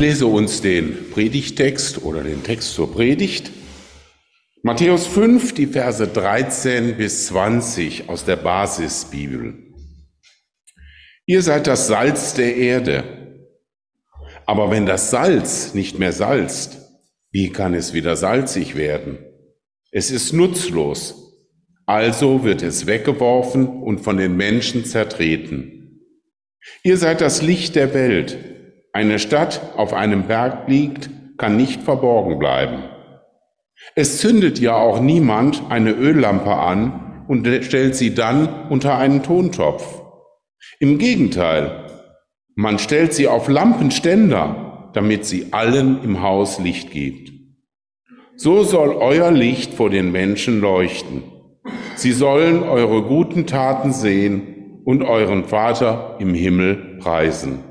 lese uns den Predigtext oder den Text zur Predigt. Matthäus 5, die Verse 13 bis 20 aus der Basisbibel. Ihr seid das Salz der Erde. Aber wenn das Salz nicht mehr salzt, wie kann es wieder salzig werden? Es ist nutzlos. Also wird es weggeworfen und von den Menschen zertreten. Ihr seid das Licht der Welt. Eine Stadt auf einem Berg liegt, kann nicht verborgen bleiben. Es zündet ja auch niemand eine Öllampe an und stellt sie dann unter einen Tontopf. Im Gegenteil, man stellt sie auf Lampenständer, damit sie allen im Haus Licht gibt. So soll euer Licht vor den Menschen leuchten. Sie sollen eure guten Taten sehen und euren Vater im Himmel preisen.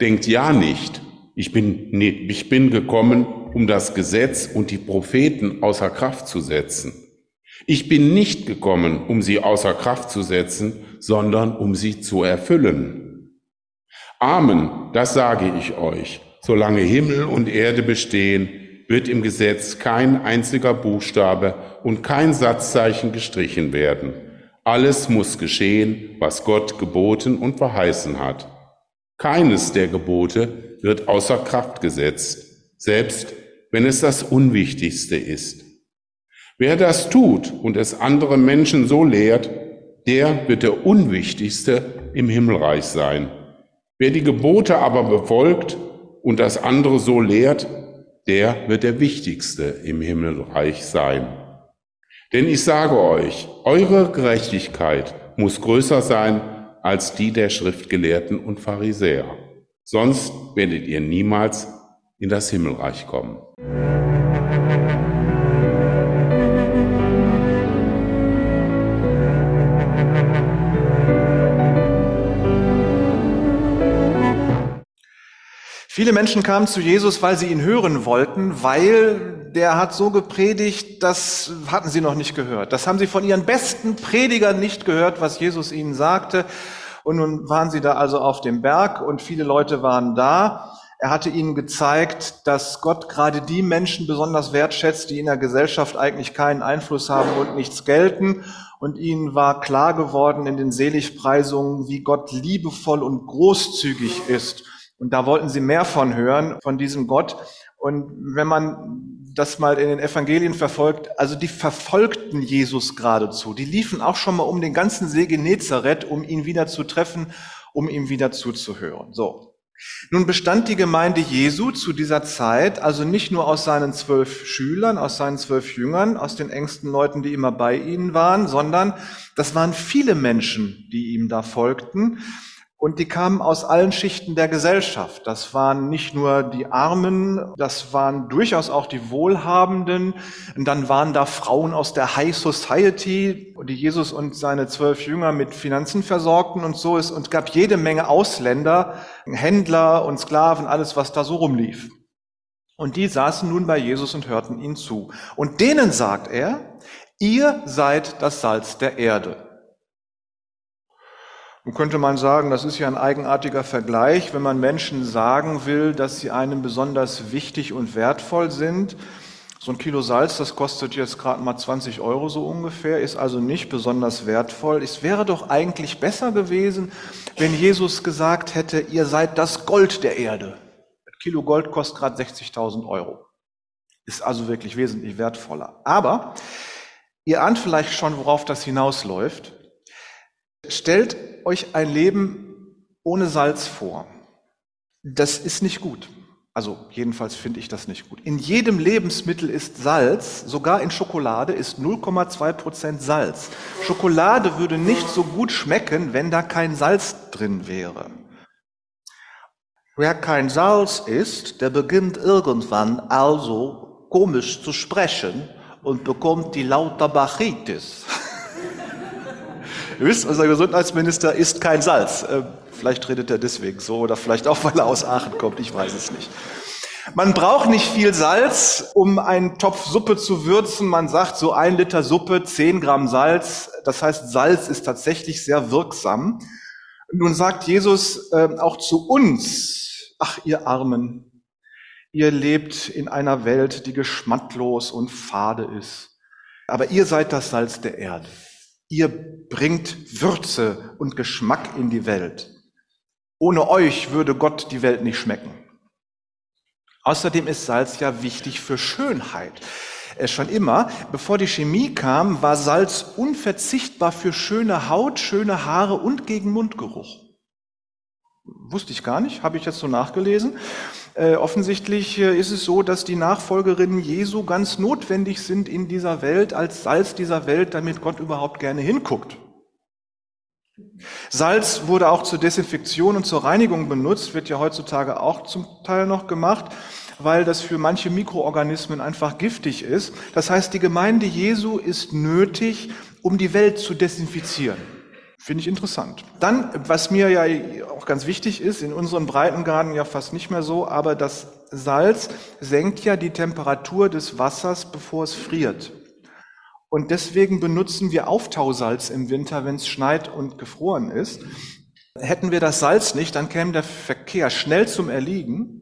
Denkt ja nicht, ich bin, nee, ich bin gekommen, um das Gesetz und die Propheten außer Kraft zu setzen. Ich bin nicht gekommen, um sie außer Kraft zu setzen, sondern um sie zu erfüllen. Amen, das sage ich euch. Solange Himmel und Erde bestehen, wird im Gesetz kein einziger Buchstabe und kein Satzzeichen gestrichen werden. Alles muss geschehen, was Gott geboten und verheißen hat. Keines der Gebote wird außer Kraft gesetzt, selbst wenn es das Unwichtigste ist. Wer das tut und es andere Menschen so lehrt, der wird der Unwichtigste im Himmelreich sein. Wer die Gebote aber befolgt und das andere so lehrt, der wird der Wichtigste im Himmelreich sein. Denn ich sage euch, eure Gerechtigkeit muss größer sein als die der Schriftgelehrten und Pharisäer. Sonst werdet ihr niemals in das Himmelreich kommen. Viele Menschen kamen zu Jesus, weil sie ihn hören wollten, weil der hat so gepredigt, das hatten sie noch nicht gehört. Das haben sie von ihren besten Predigern nicht gehört, was Jesus ihnen sagte. Und nun waren sie da also auf dem Berg und viele Leute waren da. Er hatte ihnen gezeigt, dass Gott gerade die Menschen besonders wertschätzt, die in der Gesellschaft eigentlich keinen Einfluss haben und nichts gelten. Und ihnen war klar geworden in den Seligpreisungen, wie Gott liebevoll und großzügig ist und da wollten sie mehr von hören, von diesem Gott. Und wenn man das mal in den Evangelien verfolgt, also die verfolgten Jesus geradezu. Die liefen auch schon mal um den ganzen See Genezareth, um ihn wieder zu treffen, um ihm wieder zuzuhören. So. Nun bestand die Gemeinde Jesu zu dieser Zeit also nicht nur aus seinen zwölf Schülern, aus seinen zwölf Jüngern, aus den engsten Leuten, die immer bei ihnen waren, sondern das waren viele Menschen, die ihm da folgten. Und die kamen aus allen Schichten der Gesellschaft. Das waren nicht nur die Armen, das waren durchaus auch die Wohlhabenden. Und dann waren da Frauen aus der High Society, die Jesus und seine zwölf Jünger mit Finanzen versorgten und so ist. Und gab jede Menge Ausländer, Händler und Sklaven, alles, was da so rumlief. Und die saßen nun bei Jesus und hörten ihn zu. Und denen sagt er, ihr seid das Salz der Erde. Nun könnte man sagen, das ist ja ein eigenartiger Vergleich, wenn man Menschen sagen will, dass sie einem besonders wichtig und wertvoll sind. So ein Kilo Salz, das kostet jetzt gerade mal 20 Euro so ungefähr, ist also nicht besonders wertvoll. Es wäre doch eigentlich besser gewesen, wenn Jesus gesagt hätte, ihr seid das Gold der Erde. Ein Kilo Gold kostet gerade 60.000 Euro. Ist also wirklich wesentlich wertvoller. Aber ihr ahnt vielleicht schon, worauf das hinausläuft. Stellt euch ein Leben ohne Salz vor. Das ist nicht gut. Also jedenfalls finde ich das nicht gut. In jedem Lebensmittel ist Salz, sogar in Schokolade ist 0,2 Prozent Salz. Schokolade würde nicht so gut schmecken, wenn da kein Salz drin wäre. Wer kein Salz isst, der beginnt irgendwann also komisch zu sprechen und bekommt die Lauterbachitis. Wisst, unser Gesundheitsminister isst kein Salz. Äh, vielleicht redet er deswegen so oder vielleicht auch, weil er aus Aachen kommt. Ich weiß es nicht. Man braucht nicht viel Salz, um einen Topf Suppe zu würzen. Man sagt so ein Liter Suppe, zehn Gramm Salz. Das heißt, Salz ist tatsächlich sehr wirksam. Nun sagt Jesus äh, auch zu uns, ach ihr Armen, ihr lebt in einer Welt, die geschmacklos und fade ist. Aber ihr seid das Salz der Erde. Ihr bringt Würze und Geschmack in die Welt. Ohne euch würde Gott die Welt nicht schmecken. Außerdem ist Salz ja wichtig für Schönheit. Äh, schon immer, bevor die Chemie kam, war Salz unverzichtbar für schöne Haut, schöne Haare und gegen Mundgeruch. Wusste ich gar nicht, habe ich jetzt so nachgelesen. Äh, offensichtlich äh, ist es so, dass die Nachfolgerinnen Jesu ganz notwendig sind in dieser Welt, als Salz dieser Welt, damit Gott überhaupt gerne hinguckt. Salz wurde auch zur Desinfektion und zur Reinigung benutzt, wird ja heutzutage auch zum Teil noch gemacht weil das für manche Mikroorganismen einfach giftig ist. Das heißt, die Gemeinde Jesu ist nötig, um die Welt zu desinfizieren. Finde ich interessant. Dann, was mir ja auch ganz wichtig ist, in unseren Breitengraden ja fast nicht mehr so, aber das Salz senkt ja die Temperatur des Wassers, bevor es friert. Und deswegen benutzen wir Auftausalz im Winter, wenn es schneit und gefroren ist. Hätten wir das Salz nicht, dann käme der Verkehr schnell zum Erliegen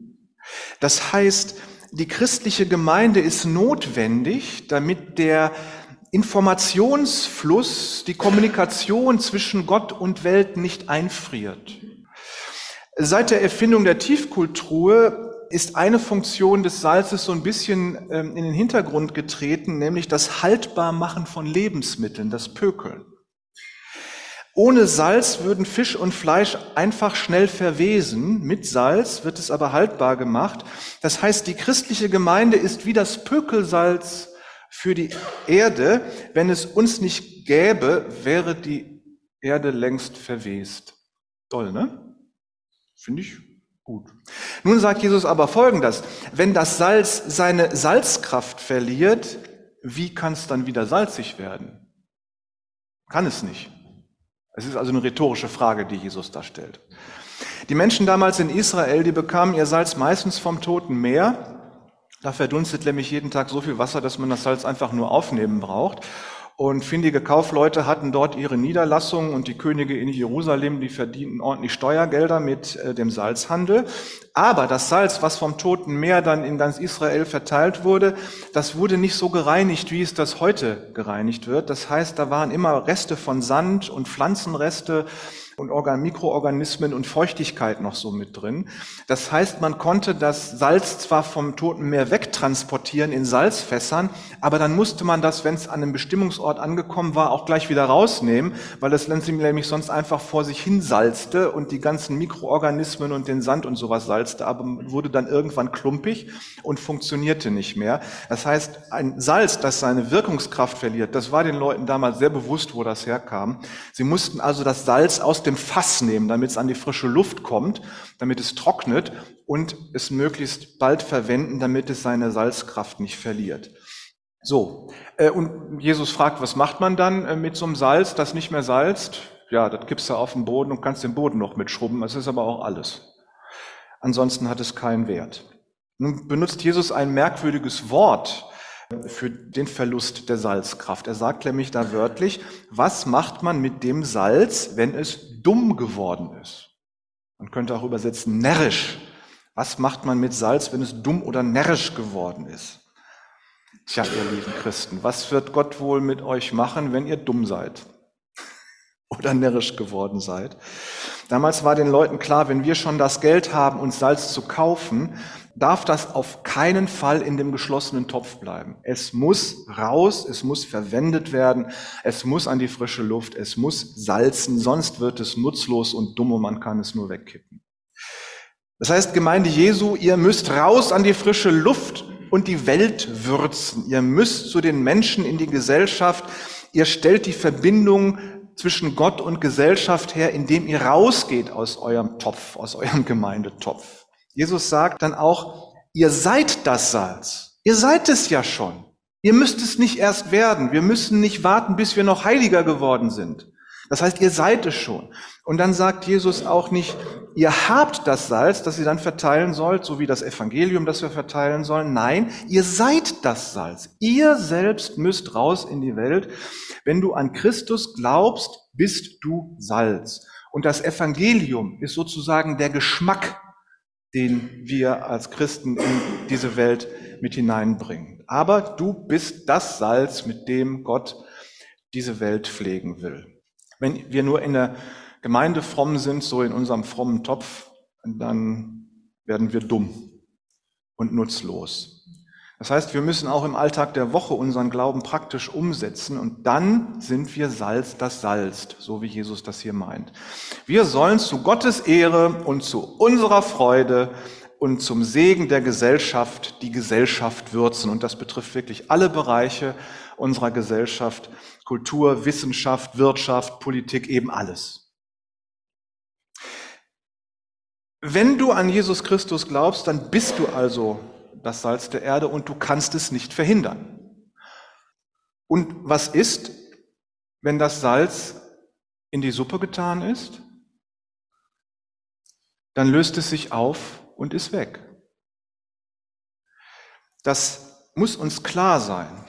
das heißt, die christliche Gemeinde ist notwendig, damit der Informationsfluss, die Kommunikation zwischen Gott und Welt nicht einfriert. Seit der Erfindung der Tiefkultur ist eine Funktion des Salzes so ein bisschen ähm, in den Hintergrund getreten, nämlich das Haltbarmachen von Lebensmitteln, das Pökeln. Ohne Salz würden Fisch und Fleisch einfach schnell verwesen. Mit Salz wird es aber haltbar gemacht. Das heißt, die christliche Gemeinde ist wie das Pökelsalz für die Erde. Wenn es uns nicht gäbe, wäre die Erde längst verwest. Toll, ne? Finde ich gut. Nun sagt Jesus aber Folgendes. Wenn das Salz seine Salzkraft verliert, wie kann es dann wieder salzig werden? Kann es nicht. Es ist also eine rhetorische Frage, die Jesus da stellt. Die Menschen damals in Israel, die bekamen ihr Salz meistens vom Toten Meer. Da verdunstet nämlich jeden Tag so viel Wasser, dass man das Salz einfach nur aufnehmen braucht. Und findige Kaufleute hatten dort ihre Niederlassungen und die Könige in Jerusalem, die verdienten ordentlich Steuergelder mit äh, dem Salzhandel. Aber das Salz, was vom Toten Meer dann in ganz Israel verteilt wurde, das wurde nicht so gereinigt, wie es das heute gereinigt wird. Das heißt, da waren immer Reste von Sand und Pflanzenreste und Organ Mikroorganismen und Feuchtigkeit noch so mit drin. Das heißt, man konnte das Salz zwar vom Toten Meer wegtransportieren in Salzfässern, aber dann musste man das, wenn es an einem Bestimmungsort angekommen war, auch gleich wieder rausnehmen, weil es nämlich sonst einfach vor sich hin salzte und die ganzen Mikroorganismen und den Sand und sowas salzte, aber wurde dann irgendwann klumpig und funktionierte nicht mehr. Das heißt, ein Salz, das seine Wirkungskraft verliert, das war den Leuten damals sehr bewusst, wo das herkam. Sie mussten also das Salz aus dem Fass nehmen, damit es an die frische Luft kommt, damit es trocknet und es möglichst bald verwenden, damit es seine Salzkraft nicht verliert. So, äh, und Jesus fragt, was macht man dann äh, mit so einem Salz, das nicht mehr salzt? Ja, das gibst du auf den Boden und kannst den Boden noch mitschrubben. Das ist aber auch alles. Ansonsten hat es keinen Wert. Nun benutzt Jesus ein merkwürdiges Wort, für den Verlust der Salzkraft. Er sagt nämlich da wörtlich, was macht man mit dem Salz, wenn es dumm geworden ist? Man könnte auch übersetzen närrisch. Was macht man mit Salz, wenn es dumm oder närrisch geworden ist? Tja, ihr lieben Christen, was wird Gott wohl mit euch machen, wenn ihr dumm seid oder närrisch geworden seid? Damals war den Leuten klar, wenn wir schon das Geld haben, uns Salz zu kaufen, darf das auf keinen Fall in dem geschlossenen Topf bleiben. Es muss raus, es muss verwendet werden, es muss an die frische Luft, es muss salzen, sonst wird es nutzlos und dumm und man kann es nur wegkippen. Das heißt, Gemeinde Jesu, ihr müsst raus an die frische Luft und die Welt würzen. Ihr müsst zu den Menschen in die Gesellschaft. Ihr stellt die Verbindung zwischen Gott und Gesellschaft her, indem ihr rausgeht aus eurem Topf, aus eurem Gemeindetopf. Jesus sagt dann auch, ihr seid das Salz. Ihr seid es ja schon. Ihr müsst es nicht erst werden. Wir müssen nicht warten, bis wir noch heiliger geworden sind. Das heißt, ihr seid es schon. Und dann sagt Jesus auch nicht, ihr habt das Salz, das ihr dann verteilen sollt, so wie das Evangelium, das wir verteilen sollen. Nein, ihr seid das Salz. Ihr selbst müsst raus in die Welt. Wenn du an Christus glaubst, bist du Salz. Und das Evangelium ist sozusagen der Geschmack den wir als Christen in diese Welt mit hineinbringen. Aber du bist das Salz, mit dem Gott diese Welt pflegen will. Wenn wir nur in der Gemeinde fromm sind, so in unserem frommen Topf, dann werden wir dumm und nutzlos. Das heißt, wir müssen auch im Alltag der Woche unseren Glauben praktisch umsetzen und dann sind wir Salz, das salzt, so wie Jesus das hier meint. Wir sollen zu Gottes Ehre und zu unserer Freude und zum Segen der Gesellschaft die Gesellschaft würzen. Und das betrifft wirklich alle Bereiche unserer Gesellschaft, Kultur, Wissenschaft, Wirtschaft, Politik, eben alles. Wenn du an Jesus Christus glaubst, dann bist du also das Salz der Erde und du kannst es nicht verhindern. Und was ist, wenn das Salz in die Suppe getan ist? Dann löst es sich auf und ist weg. Das muss uns klar sein.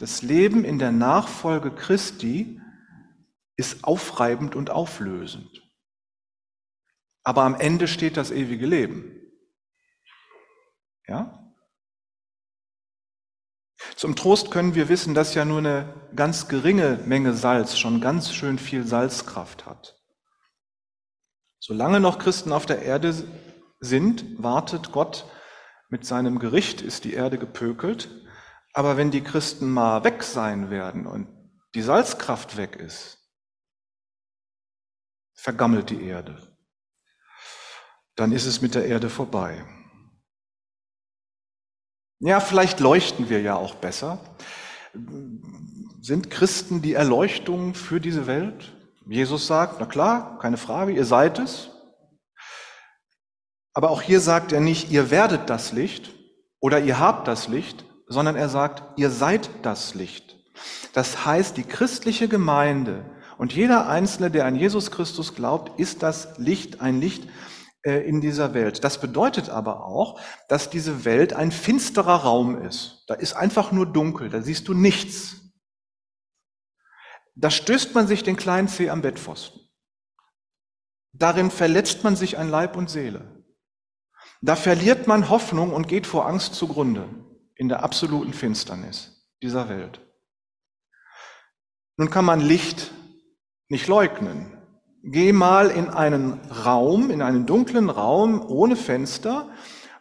Das Leben in der Nachfolge Christi ist aufreibend und auflösend. Aber am Ende steht das ewige Leben. Ja? Zum Trost können wir wissen, dass ja nur eine ganz geringe Menge Salz schon ganz schön viel Salzkraft hat. Solange noch Christen auf der Erde sind, wartet Gott mit seinem Gericht, ist die Erde gepökelt. Aber wenn die Christen mal weg sein werden und die Salzkraft weg ist, vergammelt die Erde. Dann ist es mit der Erde vorbei. Ja, vielleicht leuchten wir ja auch besser. Sind Christen die Erleuchtung für diese Welt? Jesus sagt, na klar, keine Frage, ihr seid es. Aber auch hier sagt er nicht, ihr werdet das Licht oder ihr habt das Licht, sondern er sagt, ihr seid das Licht. Das heißt, die christliche Gemeinde und jeder Einzelne, der an Jesus Christus glaubt, ist das Licht, ein Licht, äh, in dieser Welt. Das bedeutet aber auch, dass diese Welt ein finsterer Raum ist. Da ist einfach nur dunkel, da siehst du nichts. Da stößt man sich den kleinen Zeh am Bettpfosten. Darin verletzt man sich an Leib und Seele. Da verliert man Hoffnung und geht vor Angst zugrunde in der absoluten Finsternis dieser Welt. Nun kann man Licht nicht leugnen. Geh mal in einen Raum, in einen dunklen Raum ohne Fenster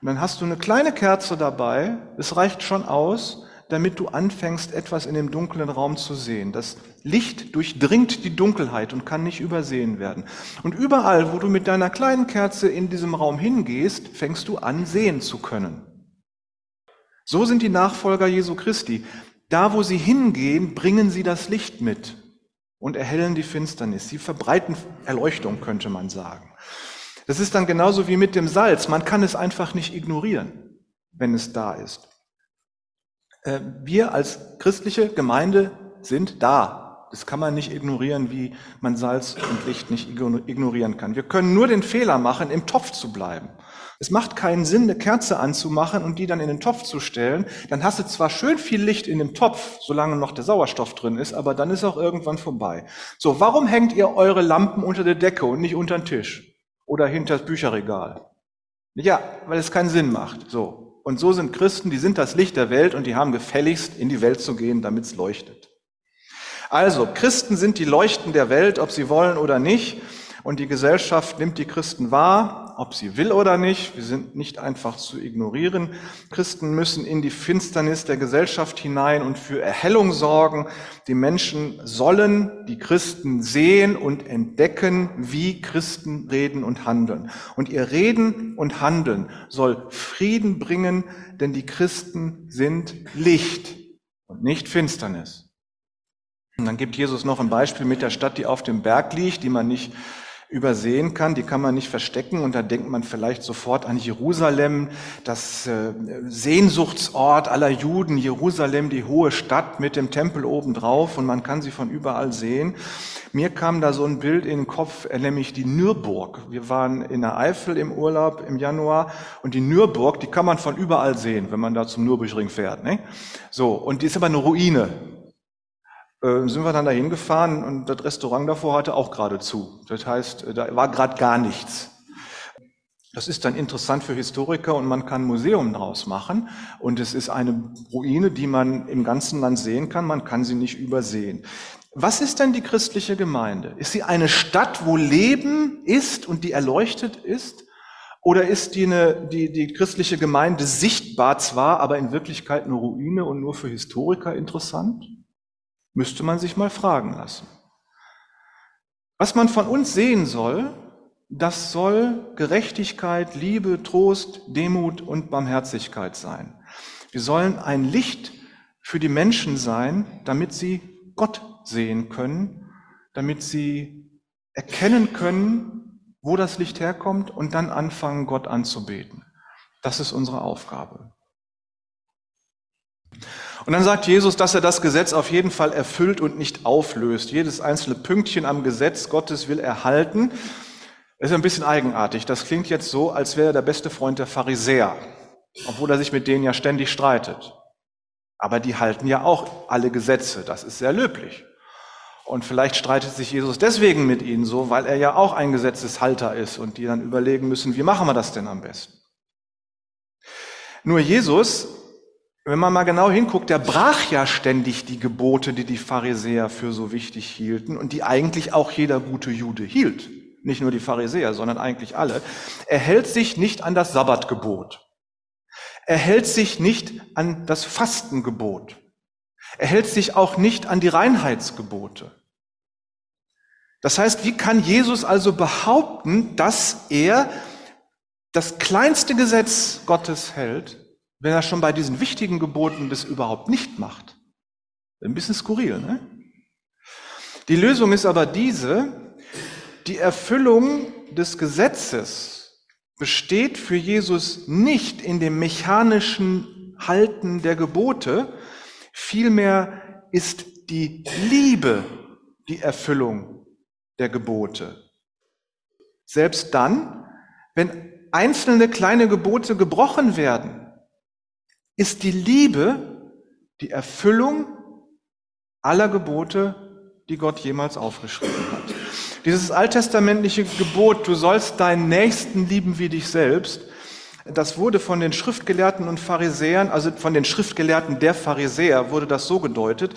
und dann hast du eine kleine Kerze dabei. Es reicht schon aus, damit du anfängst, etwas in dem dunklen Raum zu sehen. Das Licht durchdringt die Dunkelheit und kann nicht übersehen werden. Und überall, wo du mit deiner kleinen Kerze in diesem Raum hingehst, fängst du an, sehen zu können. So sind die Nachfolger Jesu Christi. Da, wo sie hingehen, bringen sie das Licht mit und erhellen die Finsternis. Sie verbreiten Erleuchtung, könnte man sagen. Das ist dann genauso wie mit dem Salz. Man kann es einfach nicht ignorieren, wenn es da ist. Äh, wir als christliche Gemeinde sind da. Das kann man nicht ignorieren, wie man Salz und Licht nicht ignorieren kann. Wir können nur den Fehler machen, im Topf zu bleiben es macht keinen Sinn, eine Kerze anzumachen und die dann in den Topf zu stellen. Dann hast du zwar schön viel Licht in dem Topf, solange noch der Sauerstoff drin ist, aber dann ist auch irgendwann vorbei. So, warum hängt ihr eure Lampen unter der Decke und nicht unter den Tisch oder hinter das Bücherregal? Ja, weil es keinen Sinn macht. So. Und so sind Christen, die sind das Licht der Welt und die haben gefälligst in die Welt zu gehen, damit es leuchtet. Also, Christen sind die Leuchten der Welt, ob sie wollen oder nicht. Und die Gesellschaft nimmt die Christen wahr, ob sie will oder nicht. Wir sind nicht einfach zu ignorieren. Christen müssen in die Finsternis der Gesellschaft hinein und für Erhellung sorgen. Die Menschen sollen die Christen sehen und entdecken, wie Christen reden und handeln. Und ihr Reden und Handeln soll Frieden bringen, denn die Christen sind Licht und nicht Finsternis. Und dann gibt Jesus noch ein Beispiel mit der Stadt, die auf dem Berg liegt, die man nicht übersehen kann, die kann man nicht verstecken und da denkt man vielleicht sofort an Jerusalem, das äh, Sehnsuchtsort aller Juden, Jerusalem, die hohe Stadt mit dem Tempel obendrauf und man kann sie von überall sehen. Mir kam da so ein Bild in den Kopf, äh, nämlich die Nürburg. Wir waren in der Eifel im Urlaub im Januar und die Nürburg, die kann man von überall sehen, wenn man da zum Nürburgring fährt. Ne? So, und die ist aber eine Ruine sind wir dann dahin gefahren und das Restaurant davor hatte auch gerade zu. Das heißt, äh, da war gerade gar nichts. Das ist dann interessant für Historiker und man kann ein Museum draus machen. Und es ist eine Ruine, die man im ganzen Land sehen kann. Man kann sie nicht übersehen. Was ist denn die christliche Gemeinde? Ist sie eine Stadt, wo Leben ist und die erleuchtet ist? Oder ist die, eine, die, die christliche Gemeinde sichtbar zwar, aber in Wirklichkeit eine Ruine und nur für Historiker interessant? Müsste man sich mal fragen lassen. Was man von uns sehen soll, das soll Gerechtigkeit, Liebe, Trost, Demut und Barmherzigkeit sein. Wir sollen ein Licht für die Menschen sein, damit sie Gott sehen können, damit sie erkennen können, wo das Licht herkommt und dann anfangen, Gott anzubeten. Das ist unsere Aufgabe. Und dann sagt Jesus, dass er das Gesetz auf jeden Fall erfüllt und nicht auflöst. Jedes einzelne Pünktchen am Gesetz Gottes will er halten. Das ist ein bisschen eigenartig. Das klingt jetzt so, als wäre er der beste Freund der Pharisäer, obwohl er sich mit denen ja ständig streitet. Aber die halten ja auch alle Gesetze. Das ist sehr löblich. Und vielleicht streitet sich Jesus deswegen mit ihnen so, weil er ja auch ein Gesetzeshalter ist und die dann überlegen müssen, wie machen wir das denn am besten? Nur Jesus, wenn man mal genau hinguckt, der brach ja ständig die Gebote, die die Pharisäer für so wichtig hielten und die eigentlich auch jeder gute Jude hielt nicht nur die Pharisäer, sondern eigentlich alle, er hält sich nicht an das Sabbatgebot. Er hält sich nicht an das Fastengebot. Er hält sich auch nicht an die Reinheitsgebote. Das heißt, wie kann Jesus also behaupten, dass er das kleinste Gesetz Gottes hält, wenn er schon bei diesen wichtigen Geboten das überhaupt nicht macht? Ein bisschen skurril, ne? Die Lösung ist aber diese, die Erfüllung des Gesetzes besteht für Jesus nicht in dem mechanischen Halten der Gebote, vielmehr ist die Liebe die Erfüllung der Gebote. Selbst dann, wenn einzelne kleine Gebote gebrochen werden, ist die Liebe die Erfüllung aller Gebote, die Gott jemals aufgeschrieben hat. Dieses alttestamentliche Gebot, du sollst deinen Nächsten lieben wie dich selbst, das wurde von den Schriftgelehrten und Pharisäern, also von den Schriftgelehrten der Pharisäer, wurde das so gedeutet.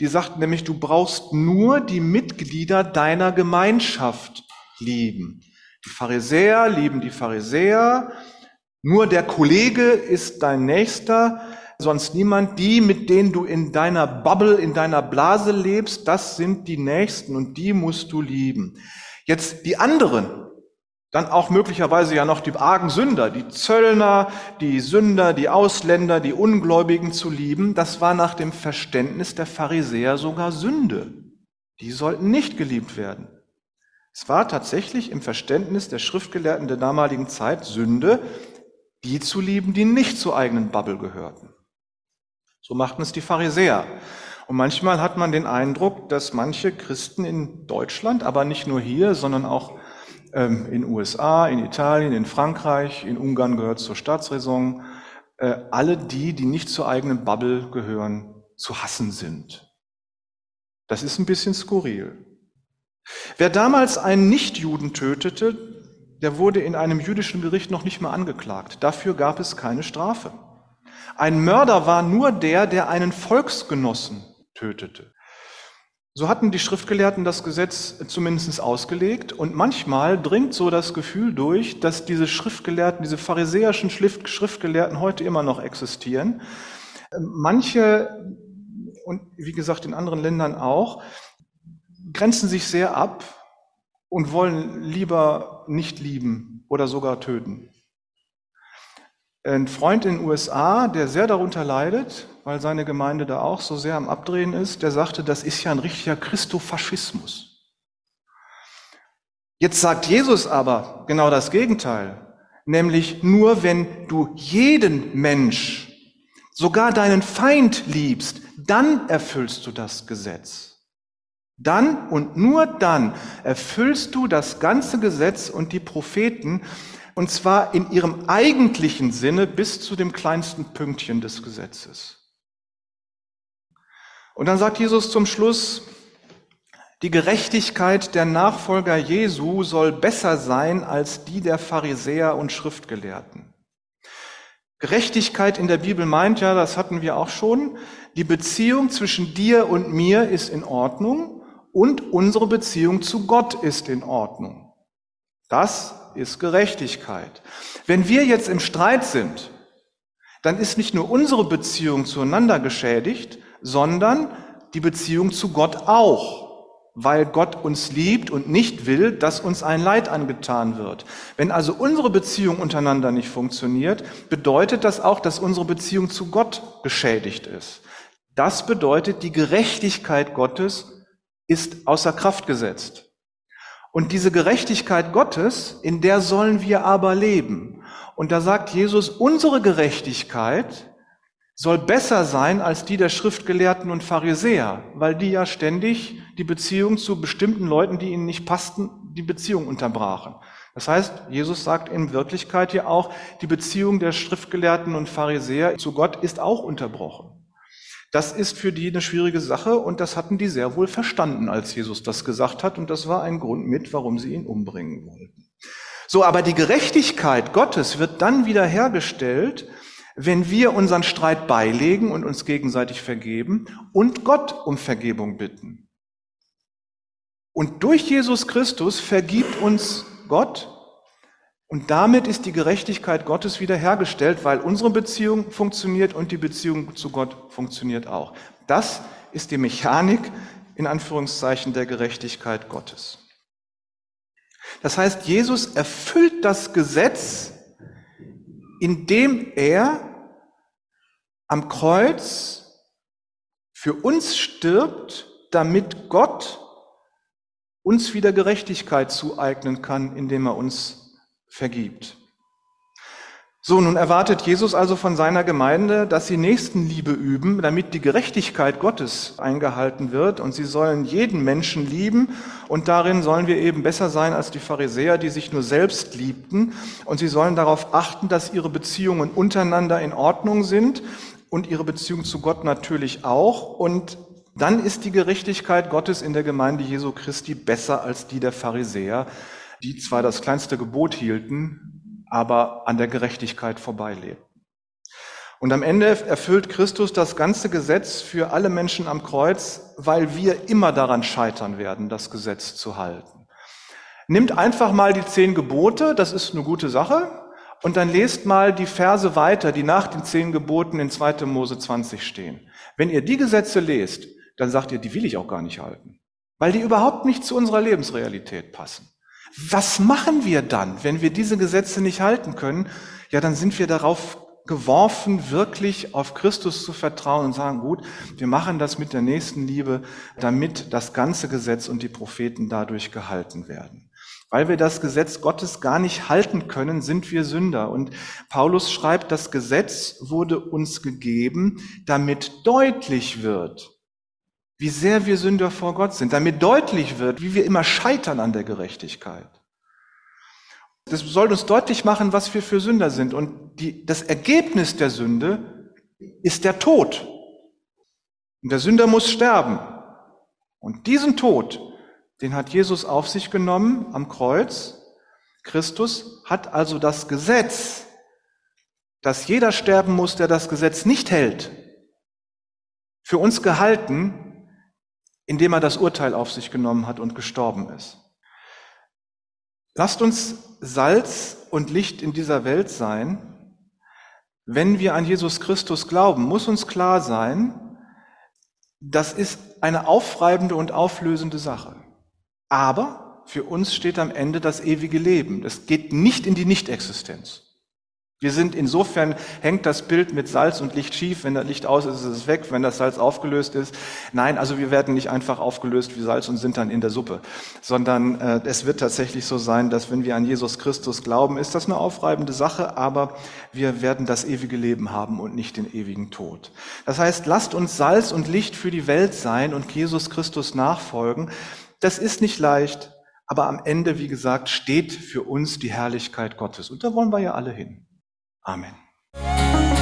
Die sagten nämlich, du brauchst nur die Mitglieder deiner Gemeinschaft lieben. Die Pharisäer lieben die Pharisäer, nur der Kollege ist dein Nächster sonst niemand. Die, mit denen du in deiner Bubble, in deiner Blase lebst, das sind die Nächsten und die musst du lieben. Jetzt die anderen, dann auch möglicherweise ja noch die argen Sünder, die Zöllner, die Sünder, die Ausländer, die Ungläubigen zu lieben, das war nach dem Verständnis der Pharisäer sogar Sünde. Die sollten nicht geliebt werden. Es war tatsächlich im Verständnis der Schriftgelehrten der damaligen Zeit Sünde, die zu lieben, die nicht zur eigenen Bubble gehörten. So machten es die Pharisäer. Und manchmal hat man den Eindruck, dass manche Christen in Deutschland, aber nicht nur hier, sondern auch ähm, in USA, in Italien, in Frankreich, in Ungarn gehört zur Staatsräson, äh, alle die, die nicht zur eigenen Bubble gehören, zu hassen sind. Das ist ein bisschen skurril. Wer damals einen Nichtjuden tötete, der wurde in einem jüdischen Gericht noch nicht mal angeklagt. Dafür gab es keine Strafe. Ein Mörder war nur der, der einen Volksgenossen tötete. So hatten die Schriftgelehrten das Gesetz zumindest ausgelegt und manchmal dringt so das Gefühl durch, dass diese Schriftgelehrten, diese pharisäischen Schriftgelehrten heute immer noch existieren. Manche, und wie gesagt in anderen Ländern auch, grenzen sich sehr ab und wollen lieber nicht lieben oder sogar töten. Ein Freund in den USA, der sehr darunter leidet, weil seine Gemeinde da auch so sehr am Abdrehen ist, der sagte, das ist ja ein richtiger Christofaschismus. Jetzt sagt Jesus aber genau das Gegenteil, nämlich nur wenn du jeden Mensch, sogar deinen Feind liebst, dann erfüllst du das Gesetz. Dann und nur dann erfüllst du das ganze Gesetz und die Propheten, und zwar in ihrem eigentlichen Sinne bis zu dem kleinsten Pünktchen des Gesetzes. Und dann sagt Jesus zum Schluss, Die Gerechtigkeit der Nachfolger Jesu soll besser sein als die der Pharisäer und Schriftgelehrten. Gerechtigkeit in der Bibel meint ja, das hatten wir auch schon, die Beziehung zwischen dir und mir ist in Ordnung und unsere Beziehung zu Gott ist in Ordnung. Das ist Gerechtigkeit. Wenn wir jetzt im Streit sind, dann ist nicht nur unsere Beziehung zueinander geschädigt, sondern die Beziehung zu Gott auch weil Gott uns liebt und nicht will, dass uns ein Leid angetan wird. Wenn also unsere Beziehung untereinander nicht funktioniert, bedeutet das auch, dass unsere Beziehung zu Gott geschädigt ist. Das bedeutet, die Gerechtigkeit Gottes ist außer Kraft gesetzt. Und diese Gerechtigkeit Gottes, in der sollen wir aber leben. Und da sagt Jesus, unsere Gerechtigkeit soll besser sein als die der Schriftgelehrten und Pharisäer, weil die ja ständig die Beziehung zu bestimmten Leuten, die ihnen nicht passten, die Beziehung unterbrachen. Das heißt, Jesus sagt in Wirklichkeit hier auch, die Beziehung der Schriftgelehrten und Pharisäer zu Gott ist auch unterbrochen. Das ist für die eine schwierige Sache und das hatten die sehr wohl verstanden, als Jesus das gesagt hat und das war ein Grund mit, warum sie ihn umbringen wollten. So, aber die Gerechtigkeit Gottes wird dann wieder hergestellt, wenn wir unseren Streit beilegen und uns gegenseitig vergeben und Gott um Vergebung bitten. Und durch Jesus Christus vergibt uns Gott und damit ist die Gerechtigkeit Gottes wiederhergestellt, weil unsere Beziehung funktioniert und die Beziehung zu Gott funktioniert auch. Das ist die Mechanik in Anführungszeichen der Gerechtigkeit Gottes. Das heißt, Jesus erfüllt das Gesetz indem er am Kreuz für uns stirbt, damit Gott uns wieder Gerechtigkeit zueignen kann, indem er uns vergibt. So, nun erwartet Jesus also von seiner Gemeinde, dass sie Nächstenliebe üben, damit die Gerechtigkeit Gottes eingehalten wird. Und sie sollen jeden Menschen lieben. Und darin sollen wir eben besser sein als die Pharisäer, die sich nur selbst liebten. Und sie sollen darauf achten, dass ihre Beziehungen untereinander in Ordnung sind und ihre Beziehung zu Gott natürlich auch. Und dann ist die Gerechtigkeit Gottes in der Gemeinde Jesu Christi besser als die der Pharisäer, die zwar das kleinste Gebot hielten, aber an der Gerechtigkeit vorbeilebt. Und am Ende erfüllt Christus das ganze Gesetz für alle Menschen am Kreuz, weil wir immer daran scheitern werden, das Gesetz zu halten. Nimmt einfach mal die zehn Gebote, das ist eine gute Sache, und dann lest mal die Verse weiter, die nach den zehn Geboten in 2. Mose 20 stehen. Wenn ihr die Gesetze lest, dann sagt ihr, die will ich auch gar nicht halten, weil die überhaupt nicht zu unserer Lebensrealität passen. Was machen wir dann, wenn wir diese Gesetze nicht halten können? Ja, dann sind wir darauf geworfen, wirklich auf Christus zu vertrauen und sagen, gut, wir machen das mit der nächsten Liebe, damit das ganze Gesetz und die Propheten dadurch gehalten werden. Weil wir das Gesetz Gottes gar nicht halten können, sind wir Sünder. Und Paulus schreibt, das Gesetz wurde uns gegeben, damit deutlich wird, wie sehr wir Sünder vor Gott sind, damit deutlich wird, wie wir immer scheitern an der Gerechtigkeit. Das soll uns deutlich machen, was wir für Sünder sind. Und die, das Ergebnis der Sünde ist der Tod. Und der Sünder muss sterben. Und diesen Tod, den hat Jesus auf sich genommen am Kreuz. Christus hat also das Gesetz, dass jeder sterben muss, der das Gesetz nicht hält, für uns gehalten indem er das Urteil auf sich genommen hat und gestorben ist. Lasst uns Salz und Licht in dieser Welt sein. Wenn wir an Jesus Christus glauben, muss uns klar sein, das ist eine aufreibende und auflösende Sache. Aber für uns steht am Ende das ewige Leben. Das geht nicht in die Nichtexistenz. Wir sind insofern, hängt das Bild mit Salz und Licht schief. Wenn das Licht aus ist, ist es weg. Wenn das Salz aufgelöst ist. Nein, also wir werden nicht einfach aufgelöst wie Salz und sind dann in der Suppe. Sondern äh, es wird tatsächlich so sein, dass wenn wir an Jesus Christus glauben, ist das eine aufreibende Sache, aber wir werden das ewige Leben haben und nicht den ewigen Tod. Das heißt, lasst uns Salz und Licht für die Welt sein und Jesus Christus nachfolgen. Das ist nicht leicht, aber am Ende, wie gesagt, steht für uns die Herrlichkeit Gottes. Und da wollen wir ja alle hin. Amen.